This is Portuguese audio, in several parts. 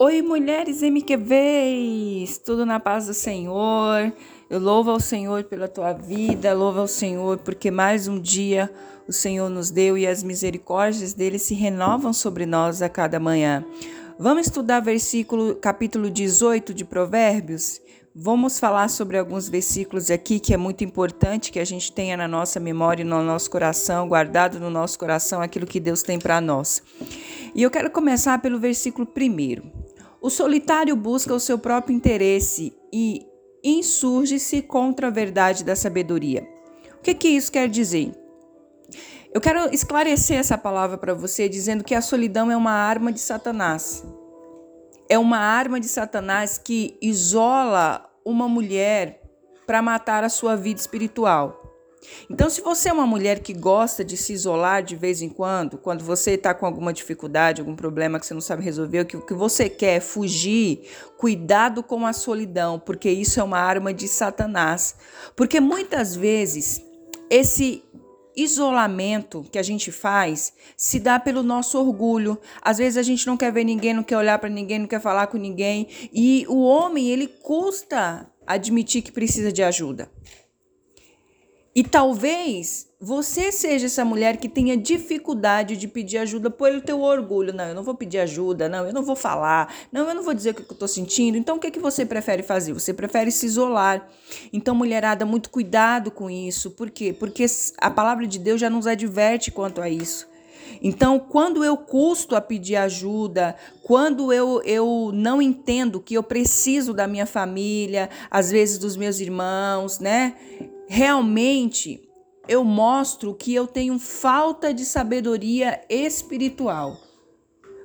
Oi, mulheres MQVs! Tudo na paz do Senhor. Eu louvo ao Senhor pela tua vida, louvo ao Senhor porque mais um dia o Senhor nos deu e as misericórdias dele se renovam sobre nós a cada manhã. Vamos estudar versículo capítulo 18 de Provérbios? Vamos falar sobre alguns versículos aqui que é muito importante que a gente tenha na nossa memória e no nosso coração, guardado no nosso coração aquilo que Deus tem para nós. E eu quero começar pelo versículo primeiro. O solitário busca o seu próprio interesse e insurge-se contra a verdade da sabedoria. O que, que isso quer dizer? Eu quero esclarecer essa palavra para você dizendo que a solidão é uma arma de Satanás. É uma arma de Satanás que isola uma mulher para matar a sua vida espiritual. Então, se você é uma mulher que gosta de se isolar de vez em quando, quando você está com alguma dificuldade, algum problema que você não sabe resolver, que, o que você quer é fugir, cuidado com a solidão, porque isso é uma arma de Satanás. Porque muitas vezes esse isolamento que a gente faz se dá pelo nosso orgulho. Às vezes a gente não quer ver ninguém, não quer olhar para ninguém, não quer falar com ninguém, e o homem, ele custa admitir que precisa de ajuda. E talvez você seja essa mulher que tenha dificuldade de pedir ajuda pelo teu orgulho. Não, eu não vou pedir ajuda, não, eu não vou falar, não, eu não vou dizer o que eu estou sentindo. Então, o que, é que você prefere fazer? Você prefere se isolar. Então, mulherada, muito cuidado com isso. Por quê? Porque a palavra de Deus já nos adverte quanto a isso. Então, quando eu custo a pedir ajuda, quando eu, eu não entendo que eu preciso da minha família, às vezes dos meus irmãos, né? Realmente eu mostro que eu tenho falta de sabedoria espiritual.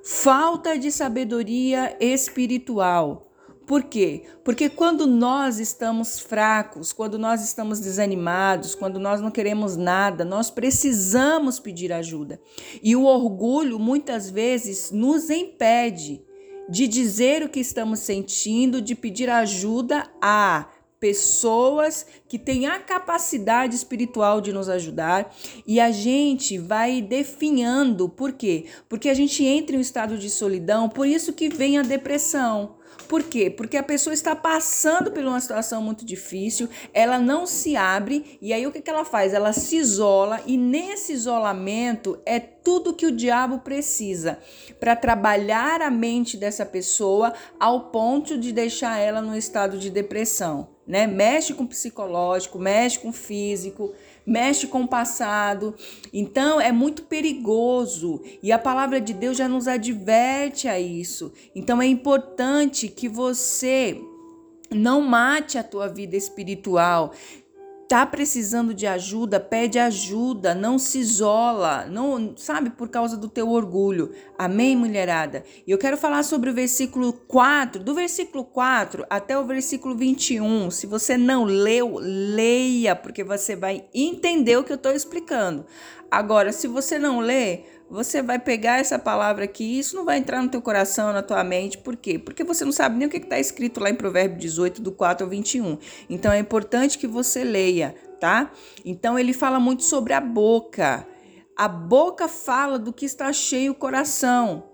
Falta de sabedoria espiritual. Por quê? Porque quando nós estamos fracos, quando nós estamos desanimados, quando nós não queremos nada, nós precisamos pedir ajuda. E o orgulho muitas vezes nos impede de dizer o que estamos sentindo, de pedir ajuda a pessoas que têm a capacidade espiritual de nos ajudar e a gente vai definhando. Por quê? Porque a gente entra em um estado de solidão, por isso que vem a depressão. Por quê? Porque a pessoa está passando por uma situação muito difícil, ela não se abre e aí o que, ela faz? Ela se isola e nesse isolamento é tudo que o diabo precisa para trabalhar a mente dessa pessoa ao ponto de deixar ela no estado de depressão né? Mexe com o psicológico, mexe com o físico, mexe com o passado. Então é muito perigoso e a palavra de Deus já nos adverte a isso. Então é importante que você não mate a tua vida espiritual tá precisando de ajuda, pede ajuda, não se isola, não, sabe, por causa do teu orgulho. Amém, mulherada? E eu quero falar sobre o versículo 4, do versículo 4 até o versículo 21. Se você não leu, leia, porque você vai entender o que eu estou explicando. Agora, se você não lê, você vai pegar essa palavra aqui isso não vai entrar no teu coração, na tua mente. Por quê? Porque você não sabe nem o que está escrito lá em Provérbio 18, do 4 ao 21. Então é importante que você leia, tá? Então ele fala muito sobre a boca. A boca fala do que está cheio o coração.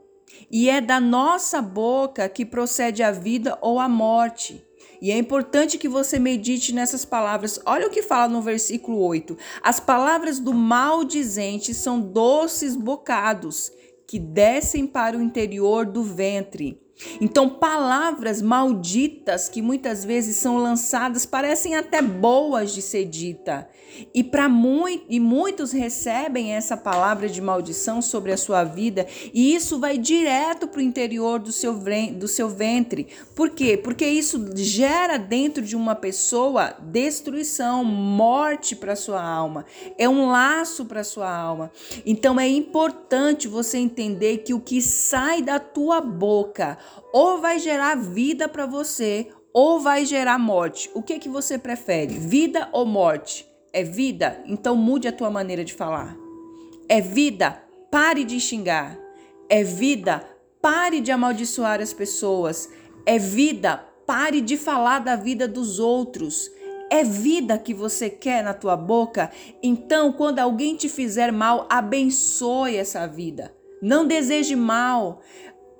E é da nossa boca que procede a vida ou a morte. E é importante que você medite nessas palavras. Olha o que fala no versículo 8: As palavras do maldizente são doces bocados que descem para o interior do ventre. Então, palavras malditas que muitas vezes são lançadas parecem até boas de ser dita. E muito, e muitos recebem essa palavra de maldição sobre a sua vida, e isso vai direto para o interior do seu, do seu ventre. Por quê? Porque isso gera dentro de uma pessoa destruição, morte para sua alma. É um laço para sua alma. Então é importante você entender que o que sai da tua boca ou vai gerar vida para você ou vai gerar morte. O que que você prefere? Vida ou morte? É vida? Então mude a tua maneira de falar. É vida? Pare de xingar. É vida? Pare de amaldiçoar as pessoas. É vida? Pare de falar da vida dos outros. É vida que você quer na tua boca? Então, quando alguém te fizer mal, abençoe essa vida. Não deseje mal.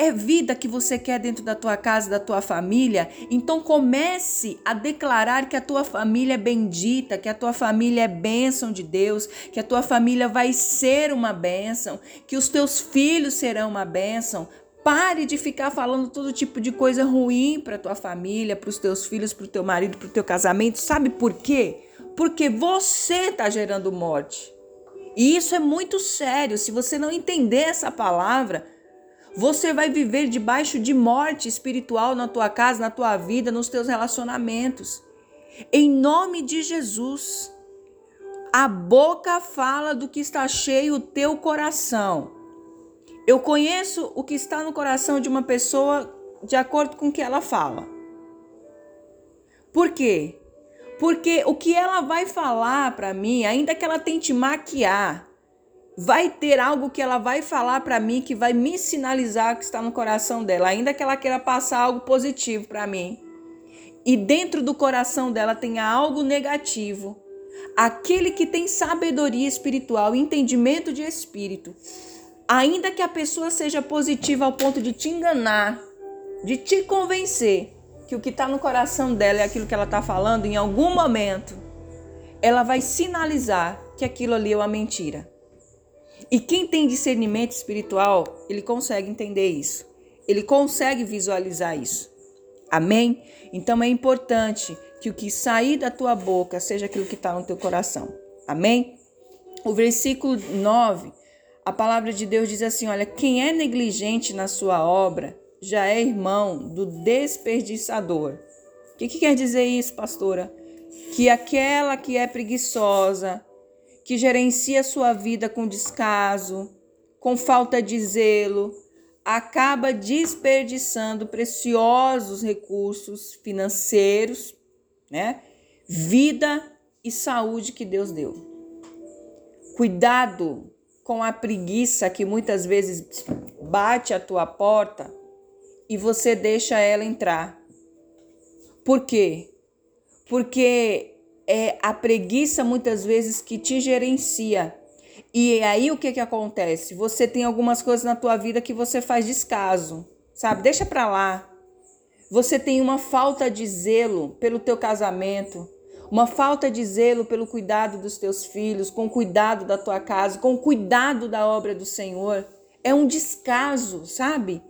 É vida que você quer dentro da tua casa, da tua família? Então comece a declarar que a tua família é bendita, que a tua família é bênção de Deus, que a tua família vai ser uma bênção, que os teus filhos serão uma bênção. Pare de ficar falando todo tipo de coisa ruim para tua família, para os teus filhos, para o teu marido, para o teu casamento. Sabe por quê? Porque você está gerando morte. E isso é muito sério. Se você não entender essa palavra, você vai viver debaixo de morte espiritual na tua casa, na tua vida, nos teus relacionamentos. Em nome de Jesus. A boca fala do que está cheio o teu coração. Eu conheço o que está no coração de uma pessoa de acordo com o que ela fala. Por quê? Porque o que ela vai falar para mim, ainda que ela tente maquiar, vai ter algo que ela vai falar para mim que vai me sinalizar que está no coração dela, ainda que ela queira passar algo positivo para mim. E dentro do coração dela tenha algo negativo. Aquele que tem sabedoria espiritual, entendimento de espírito, ainda que a pessoa seja positiva ao ponto de te enganar, de te convencer que o que está no coração dela é aquilo que ela está falando, em algum momento, ela vai sinalizar que aquilo ali é uma mentira. E quem tem discernimento espiritual, ele consegue entender isso. Ele consegue visualizar isso. Amém? Então é importante que o que sair da tua boca seja aquilo que está no teu coração. Amém? O versículo 9, a palavra de Deus diz assim: Olha, quem é negligente na sua obra já é irmão do desperdiçador. O que, que quer dizer isso, pastora? Que aquela que é preguiçosa, que gerencia sua vida com descaso, com falta de zelo, acaba desperdiçando preciosos recursos financeiros, né? Vida e saúde que Deus deu. Cuidado com a preguiça que muitas vezes bate a tua porta e você deixa ela entrar. Por quê? Porque é a preguiça muitas vezes que te gerencia. E aí o que que acontece? Você tem algumas coisas na tua vida que você faz descaso, sabe? Deixa para lá. Você tem uma falta de zelo pelo teu casamento, uma falta de zelo pelo cuidado dos teus filhos, com cuidado da tua casa, com cuidado da obra do Senhor. É um descaso, sabe?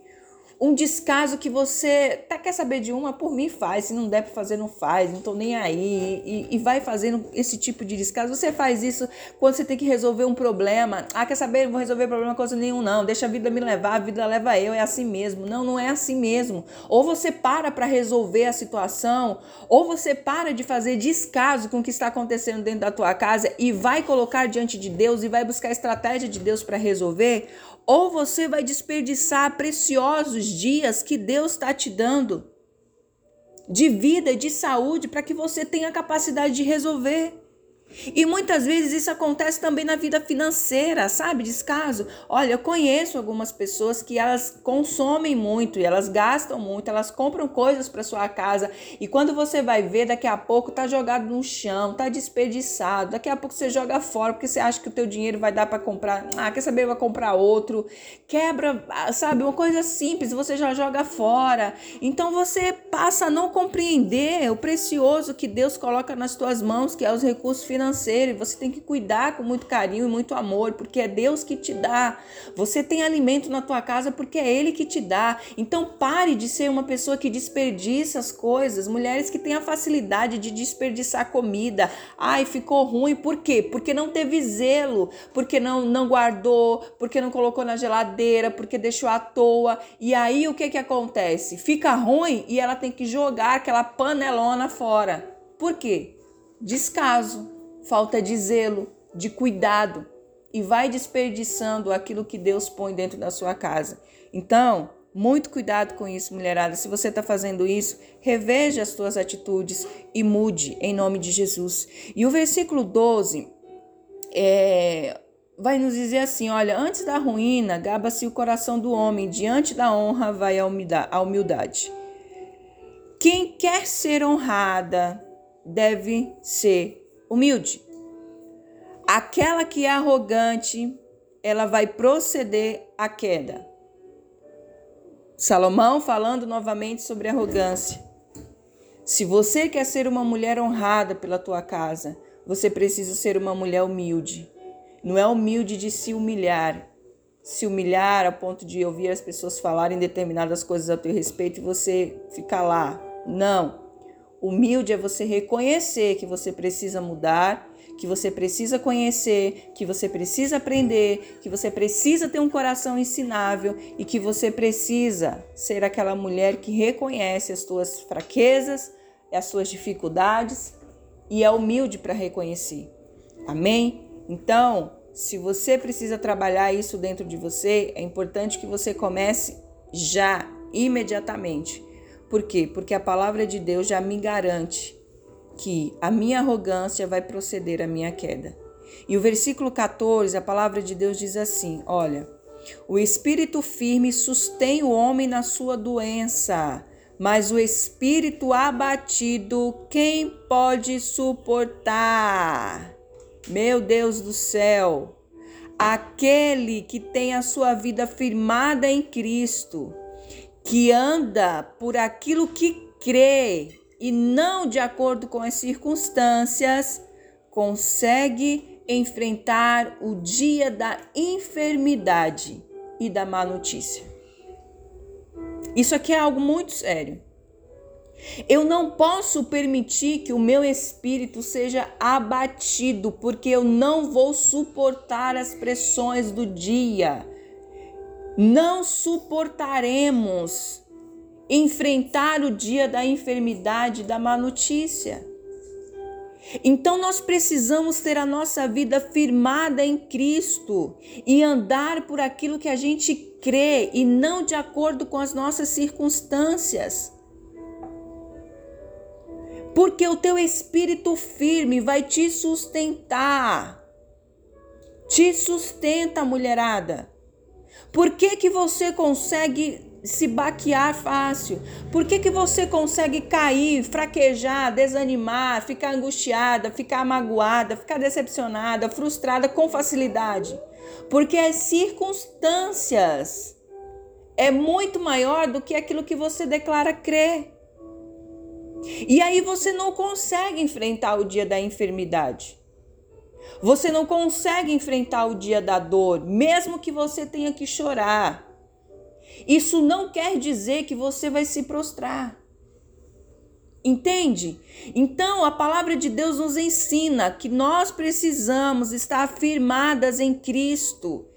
Um descaso que você tá, quer saber de uma, por mim faz, se não der para fazer, não faz, não tô nem aí, e, e, vai fazendo esse tipo de descaso. Você faz isso quando você tem que resolver um problema. Ah, quer saber? Vou resolver problema coisa nenhum, não. Deixa a vida me levar, a vida leva eu, é assim mesmo. Não, não é assim mesmo. Ou você para para resolver a situação, ou você para de fazer descaso com o que está acontecendo dentro da tua casa e vai colocar diante de Deus e vai buscar a estratégia de Deus para resolver, ou você vai desperdiçar preciosos dias que Deus está te dando de vida, de saúde, para que você tenha capacidade de resolver. E muitas vezes isso acontece também na vida financeira, sabe? Descaso. Olha, eu conheço algumas pessoas que elas consomem muito e elas gastam muito, elas compram coisas para sua casa e quando você vai ver, daqui a pouco tá jogado no chão, tá desperdiçado. Daqui a pouco você joga fora porque você acha que o teu dinheiro vai dar para comprar. Ah, quer saber, vai comprar outro. Quebra, sabe? Uma coisa simples, você já joga fora. Então você passa a não compreender o precioso que Deus coloca nas tuas mãos, que é os recursos financeiros financeiro e você tem que cuidar com muito carinho e muito amor, porque é Deus que te dá. Você tem alimento na tua casa porque é Ele que te dá. Então pare de ser uma pessoa que desperdiça as coisas. Mulheres que têm a facilidade de desperdiçar comida. Ai, ficou ruim. Por quê? Porque não teve zelo, porque não, não guardou, porque não colocou na geladeira, porque deixou à toa. E aí o que, que acontece? Fica ruim e ela tem que jogar aquela panelona fora. Por quê? Descaso falta de zelo, de cuidado e vai desperdiçando aquilo que Deus põe dentro da sua casa. Então, muito cuidado com isso, mulherada. Se você está fazendo isso, reveja as suas atitudes e mude em nome de Jesus. E o versículo 12 é, vai nos dizer assim: olha, antes da ruína, gaba-se o coração do homem, diante da honra vai a humildade. Quem quer ser honrada deve ser humilde. Aquela que é arrogante, ela vai proceder à queda. Salomão falando novamente sobre arrogância. Se você quer ser uma mulher honrada pela tua casa, você precisa ser uma mulher humilde. Não é humilde de se humilhar, se humilhar a ponto de ouvir as pessoas falarem determinadas coisas a teu respeito e você ficar lá. Não. Humilde é você reconhecer que você precisa mudar, que você precisa conhecer, que você precisa aprender, que você precisa ter um coração ensinável e que você precisa ser aquela mulher que reconhece as suas fraquezas, as suas dificuldades e é humilde para reconhecer. Amém? Então, se você precisa trabalhar isso dentro de você, é importante que você comece já, imediatamente. Por quê? Porque a palavra de Deus já me garante que a minha arrogância vai proceder à minha queda. E o versículo 14, a palavra de Deus diz assim: Olha, o espírito firme sustém o homem na sua doença, mas o espírito abatido, quem pode suportar? Meu Deus do céu, aquele que tem a sua vida firmada em Cristo, que anda por aquilo que crê e não de acordo com as circunstâncias, consegue enfrentar o dia da enfermidade e da má notícia. Isso aqui é algo muito sério. Eu não posso permitir que o meu espírito seja abatido, porque eu não vou suportar as pressões do dia. Não suportaremos enfrentar o dia da enfermidade, da má notícia. Então nós precisamos ter a nossa vida firmada em Cristo e andar por aquilo que a gente crê e não de acordo com as nossas circunstâncias. Porque o teu espírito firme vai te sustentar. Te sustenta, mulherada. Por que que você consegue se baquear fácil? Por que, que você consegue cair, fraquejar, desanimar, ficar angustiada, ficar magoada, ficar decepcionada, frustrada com facilidade? Porque as circunstâncias é muito maior do que aquilo que você declara crer. E aí você não consegue enfrentar o dia da enfermidade. Você não consegue enfrentar o dia da dor, mesmo que você tenha que chorar. Isso não quer dizer que você vai se prostrar. Entende? Então, a palavra de Deus nos ensina que nós precisamos estar firmadas em Cristo.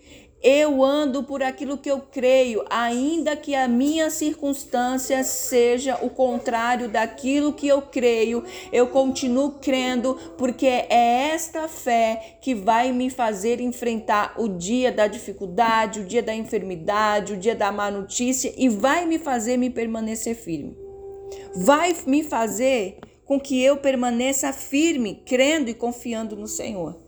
Eu ando por aquilo que eu creio, ainda que a minha circunstância seja o contrário daquilo que eu creio, eu continuo crendo, porque é esta fé que vai me fazer enfrentar o dia da dificuldade, o dia da enfermidade, o dia da má notícia e vai me fazer me permanecer firme. Vai me fazer com que eu permaneça firme, crendo e confiando no Senhor.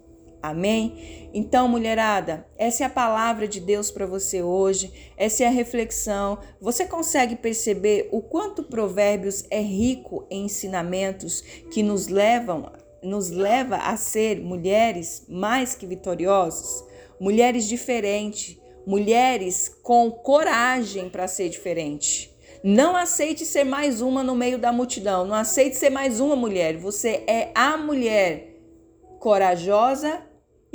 Amém? Então, mulherada, essa é a palavra de Deus para você hoje, essa é a reflexão. Você consegue perceber o quanto Provérbios é rico em ensinamentos que nos levam nos leva a ser mulheres mais que vitoriosas, mulheres diferentes, mulheres com coragem para ser diferente. Não aceite ser mais uma no meio da multidão, não aceite ser mais uma mulher. Você é a mulher corajosa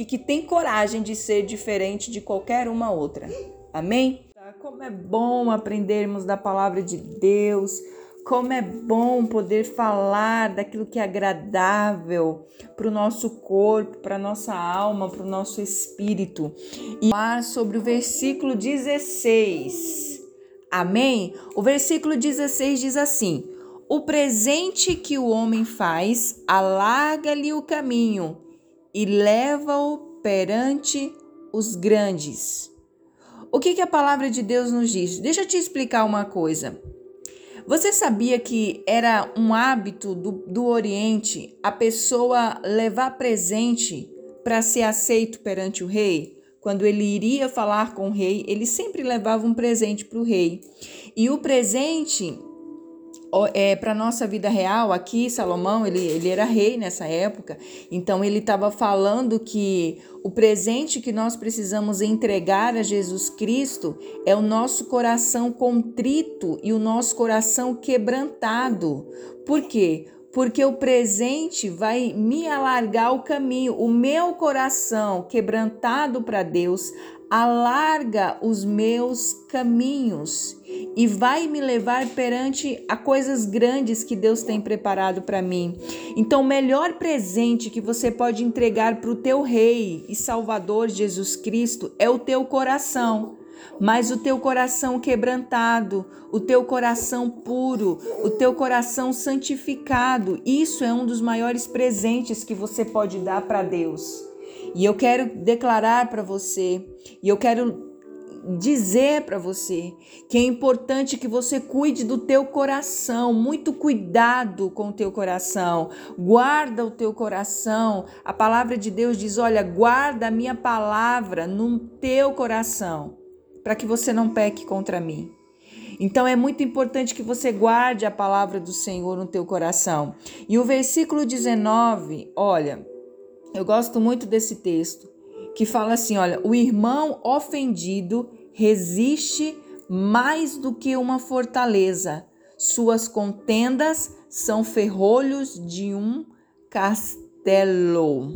e que tem coragem de ser diferente de qualquer uma outra. Amém? Como é bom aprendermos da palavra de Deus. Como é bom poder falar daquilo que é agradável para o nosso corpo, para a nossa alma, para o nosso espírito. E falar sobre o versículo 16. Amém? O versículo 16 diz assim: O presente que o homem faz alarga-lhe o caminho e leva-o perante os grandes. O que, que a palavra de Deus nos diz? Deixa eu te explicar uma coisa. Você sabia que era um hábito do, do Oriente a pessoa levar presente para ser aceito perante o rei? Quando ele iria falar com o rei, ele sempre levava um presente para o rei. E o presente é, para nossa vida real, aqui Salomão, ele, ele era rei nessa época, então ele estava falando que o presente que nós precisamos entregar a Jesus Cristo é o nosso coração contrito e o nosso coração quebrantado. Por quê? Porque o presente vai me alargar o caminho, o meu coração quebrantado para Deus alarga os meus caminhos e vai me levar perante a coisas grandes que Deus tem preparado para mim. Então, o melhor presente que você pode entregar para o teu rei e salvador Jesus Cristo é o teu coração. Mas o teu coração quebrantado, o teu coração puro, o teu coração santificado, isso é um dos maiores presentes que você pode dar para Deus. E eu quero declarar para você, e eu quero dizer para você que é importante que você cuide do teu coração, muito cuidado com o teu coração. Guarda o teu coração. A palavra de Deus diz: "Olha, guarda a minha palavra no teu coração, para que você não peque contra mim". Então é muito importante que você guarde a palavra do Senhor no teu coração. E o versículo 19, olha, eu gosto muito desse texto que fala assim: olha, o irmão ofendido resiste mais do que uma fortaleza. Suas contendas são ferrolhos de um castelo.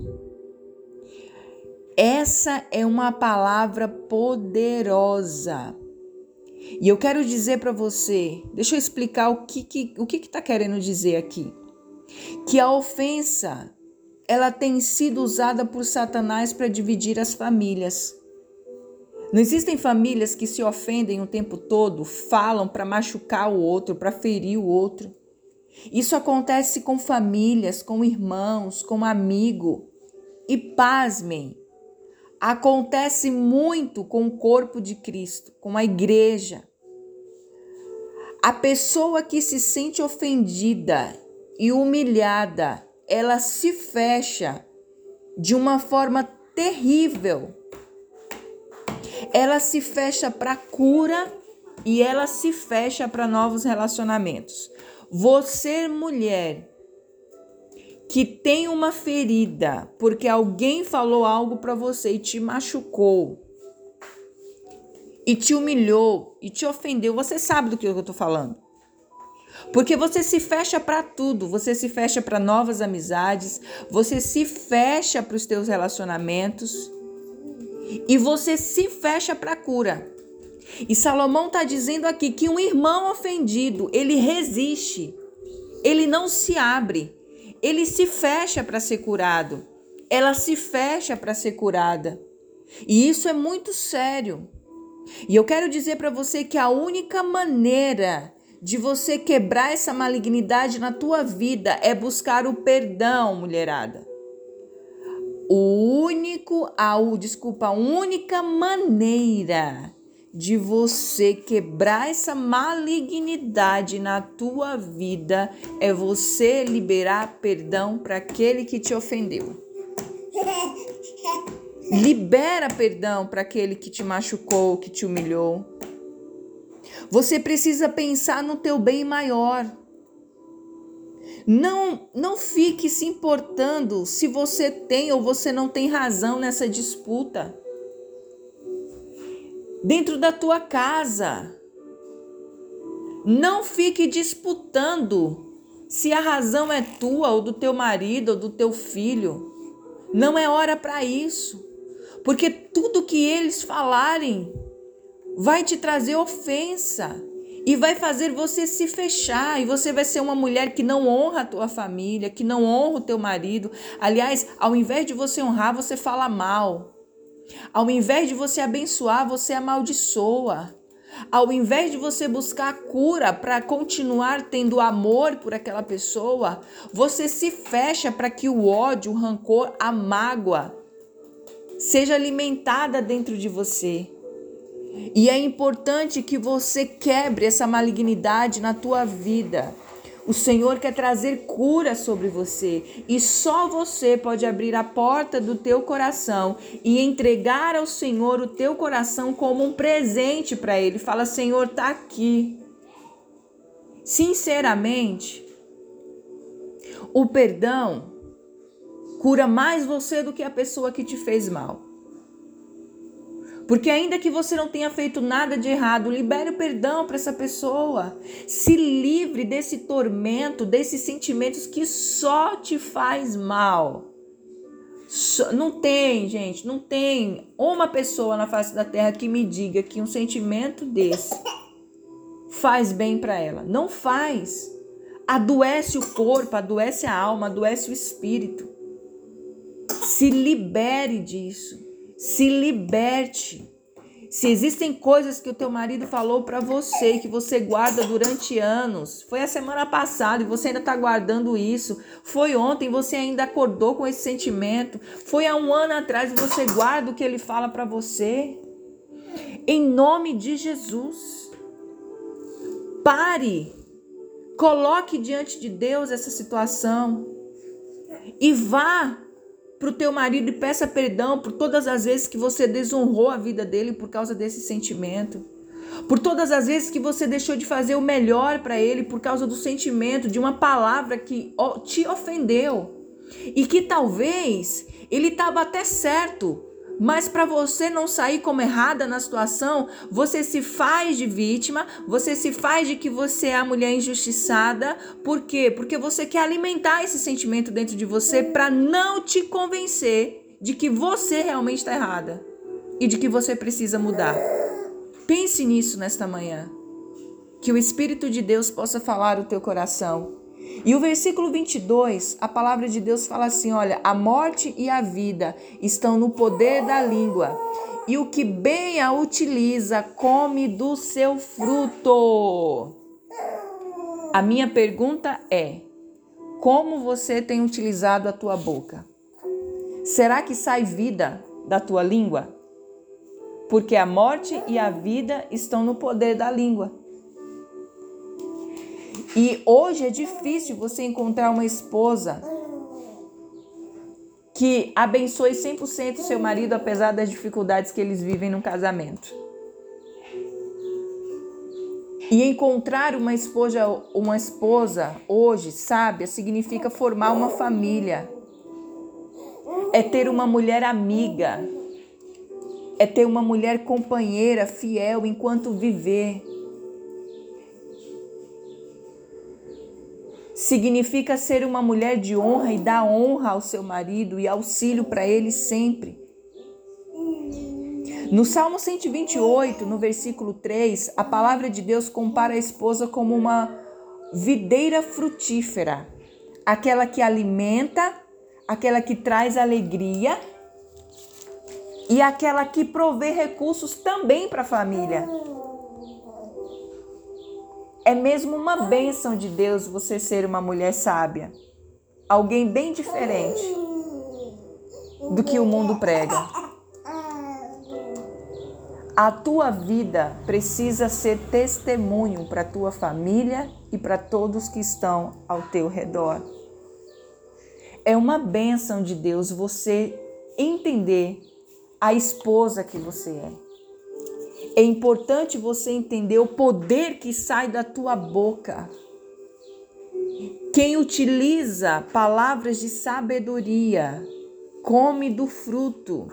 Essa é uma palavra poderosa. E eu quero dizer para você, deixa eu explicar o que que, o que está querendo dizer aqui. Que a ofensa ela tem sido usada por Satanás para dividir as famílias. Não existem famílias que se ofendem o tempo todo, falam para machucar o outro, para ferir o outro. Isso acontece com famílias, com irmãos, com amigo. E pasmem, acontece muito com o corpo de Cristo, com a igreja. A pessoa que se sente ofendida e humilhada ela se fecha de uma forma terrível. Ela se fecha para cura e ela se fecha para novos relacionamentos. Você, mulher, que tem uma ferida porque alguém falou algo para você e te machucou, e te humilhou e te ofendeu, você sabe do que eu estou falando. Porque você se fecha para tudo, você se fecha para novas amizades, você se fecha para os teus relacionamentos e você se fecha para a cura. E Salomão está dizendo aqui que um irmão ofendido, ele resiste, ele não se abre, ele se fecha para ser curado, ela se fecha para ser curada. E isso é muito sério. E eu quero dizer para você que a única maneira de você quebrar essa malignidade na tua vida é buscar o perdão, mulherada. O único, a, desculpa, a única maneira de você quebrar essa malignidade na tua vida é você liberar perdão para aquele que te ofendeu. Libera perdão para aquele que te machucou, que te humilhou. Você precisa pensar no teu bem maior. Não, não fique se importando se você tem ou você não tem razão nessa disputa. Dentro da tua casa, não fique disputando se a razão é tua ou do teu marido ou do teu filho. Não é hora para isso. Porque tudo que eles falarem vai te trazer ofensa e vai fazer você se fechar e você vai ser uma mulher que não honra a tua família, que não honra o teu marido. Aliás, ao invés de você honrar, você fala mal. Ao invés de você abençoar, você amaldiçoa. Ao invés de você buscar cura para continuar tendo amor por aquela pessoa, você se fecha para que o ódio, o rancor, a mágoa seja alimentada dentro de você. E é importante que você quebre essa malignidade na tua vida. O Senhor quer trazer cura sobre você e só você pode abrir a porta do teu coração e entregar ao Senhor o teu coração como um presente para ele. Fala: "Senhor, tá aqui. Sinceramente, o perdão cura mais você do que a pessoa que te fez mal. Porque ainda que você não tenha feito nada de errado, libere o perdão para essa pessoa. Se livre desse tormento, desses sentimentos que só te faz mal. Não tem, gente, não tem uma pessoa na face da terra que me diga que um sentimento desse faz bem para ela. Não faz. Adoece o corpo, adoece a alma, adoece o espírito. Se libere disso. Se liberte. Se existem coisas que o teu marido falou para você que você guarda durante anos, foi a semana passada e você ainda está guardando isso, foi ontem você ainda acordou com esse sentimento, foi há um ano atrás e você guarda o que ele fala para você. Em nome de Jesus, pare, coloque diante de Deus essa situação e vá para o teu marido e peça perdão por todas as vezes que você desonrou a vida dele por causa desse sentimento. Por todas as vezes que você deixou de fazer o melhor para ele por causa do sentimento, de uma palavra que te ofendeu. E que talvez ele estava até certo, mas para você não sair como errada na situação, você se faz de vítima, você se faz de que você é a mulher injustiçada. Por quê? Porque você quer alimentar esse sentimento dentro de você para não te convencer de que você realmente está errada e de que você precisa mudar. Pense nisso nesta manhã. Que o Espírito de Deus possa falar o teu coração e o versículo 22, a palavra de Deus fala assim: olha, a morte e a vida estão no poder da língua, e o que bem a utiliza come do seu fruto. A minha pergunta é: como você tem utilizado a tua boca? Será que sai vida da tua língua? Porque a morte e a vida estão no poder da língua. E hoje é difícil você encontrar uma esposa que abençoe 100% seu marido apesar das dificuldades que eles vivem no casamento. E encontrar uma esposa, uma esposa hoje, sábia, significa formar uma família. É ter uma mulher amiga. É ter uma mulher companheira, fiel enquanto viver Significa ser uma mulher de honra e dar honra ao seu marido e auxílio para ele sempre. No Salmo 128, no versículo 3, a palavra de Deus compara a esposa como uma videira frutífera, aquela que alimenta, aquela que traz alegria e aquela que provê recursos também para a família. É mesmo uma bênção de Deus você ser uma mulher sábia. Alguém bem diferente do que o mundo prega. A tua vida precisa ser testemunho para a tua família e para todos que estão ao teu redor. É uma bênção de Deus você entender a esposa que você é. É importante você entender o poder que sai da tua boca. Quem utiliza palavras de sabedoria come do fruto.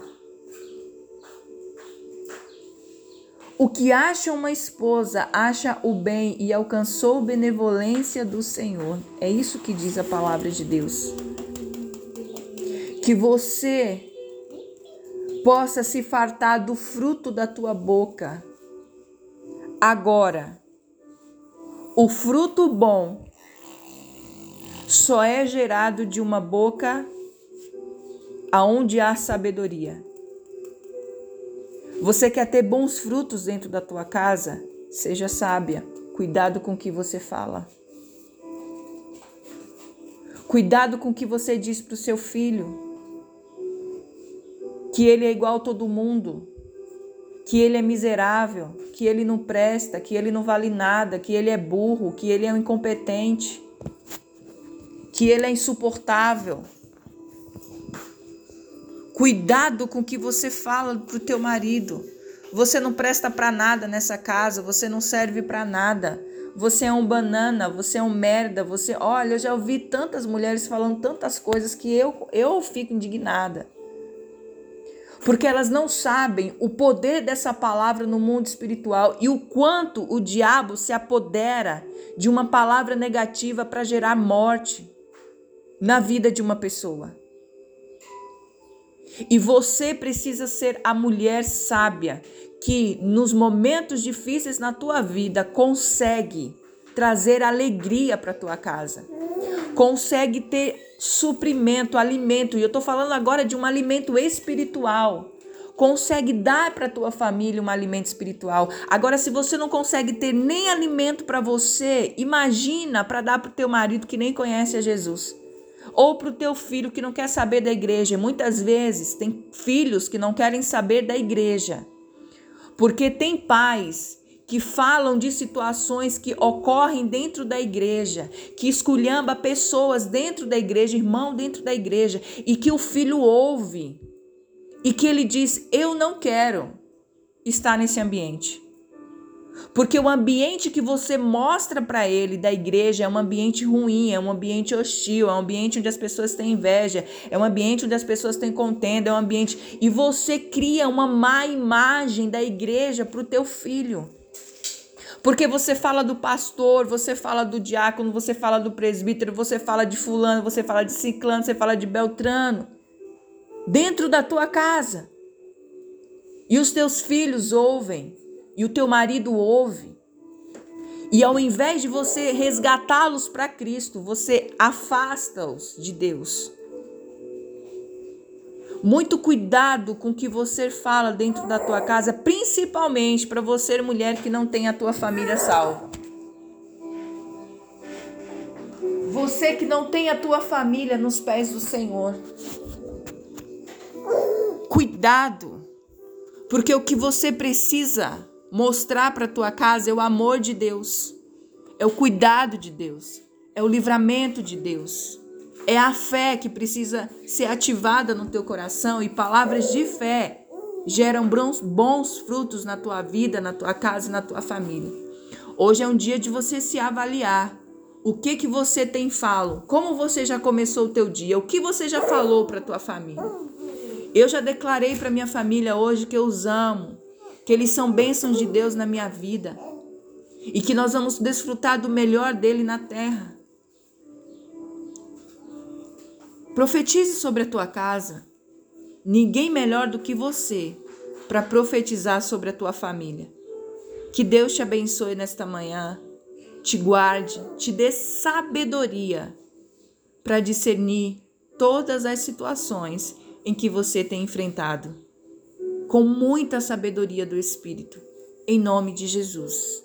O que acha uma esposa acha o bem e alcançou benevolência do Senhor. É isso que diz a palavra de Deus. Que você possa se fartar do fruto da tua boca. Agora, o fruto bom só é gerado de uma boca aonde há sabedoria. Você quer ter bons frutos dentro da tua casa? Seja sábia. Cuidado com o que você fala. Cuidado com o que você diz para o seu filho que ele é igual a todo mundo, que ele é miserável, que ele não presta, que ele não vale nada, que ele é burro, que ele é um incompetente, que ele é insuportável. Cuidado com o que você fala para o teu marido, Você não presta para nada nessa casa, você não serve para nada. Você é um banana, você é um merda, você, olha, eu já ouvi tantas mulheres falando tantas coisas que eu eu fico indignada. Porque elas não sabem o poder dessa palavra no mundo espiritual e o quanto o diabo se apodera de uma palavra negativa para gerar morte na vida de uma pessoa. E você precisa ser a mulher sábia que nos momentos difíceis na tua vida consegue trazer alegria para tua casa. Consegue ter suprimento, alimento. E eu estou falando agora de um alimento espiritual. Consegue dar para tua família um alimento espiritual. Agora, se você não consegue ter nem alimento para você, imagina para dar para o teu marido que nem conhece a Jesus ou para o teu filho que não quer saber da igreja. Muitas vezes tem filhos que não querem saber da igreja, porque tem pais que falam de situações que ocorrem dentro da igreja, que esculhamba pessoas dentro da igreja, irmão dentro da igreja, e que o filho ouve e que ele diz: Eu não quero estar nesse ambiente. Porque o ambiente que você mostra para ele da igreja é um ambiente ruim, é um ambiente hostil, é um ambiente onde as pessoas têm inveja, é um ambiente onde as pessoas têm contenda, é um ambiente e você cria uma má imagem da igreja para o teu filho. Porque você fala do pastor, você fala do diácono, você fala do presbítero, você fala de fulano, você fala de ciclano, você fala de beltrano. Dentro da tua casa. E os teus filhos ouvem e o teu marido ouve, e ao invés de você resgatá-los para Cristo, você afasta-os de Deus. Muito cuidado com o que você fala dentro da tua casa, principalmente para você, mulher que não tem a tua família salva. Você que não tem a tua família nos pés do Senhor. Cuidado, porque o que você precisa mostrar para tua casa é o amor de Deus, é o cuidado de Deus, é o livramento de Deus. É a fé que precisa ser ativada no teu coração e palavras de fé geram bons frutos na tua vida, na tua casa e na tua família. Hoje é um dia de você se avaliar. O que que você tem falo? Como você já começou o teu dia? O que você já falou para tua família? Eu já declarei para minha família hoje que eu os amo, que eles são bênçãos de Deus na minha vida e que nós vamos desfrutar do melhor dele na terra. Profetize sobre a tua casa. Ninguém melhor do que você para profetizar sobre a tua família. Que Deus te abençoe nesta manhã, te guarde, te dê sabedoria para discernir todas as situações em que você tem enfrentado com muita sabedoria do Espírito. Em nome de Jesus.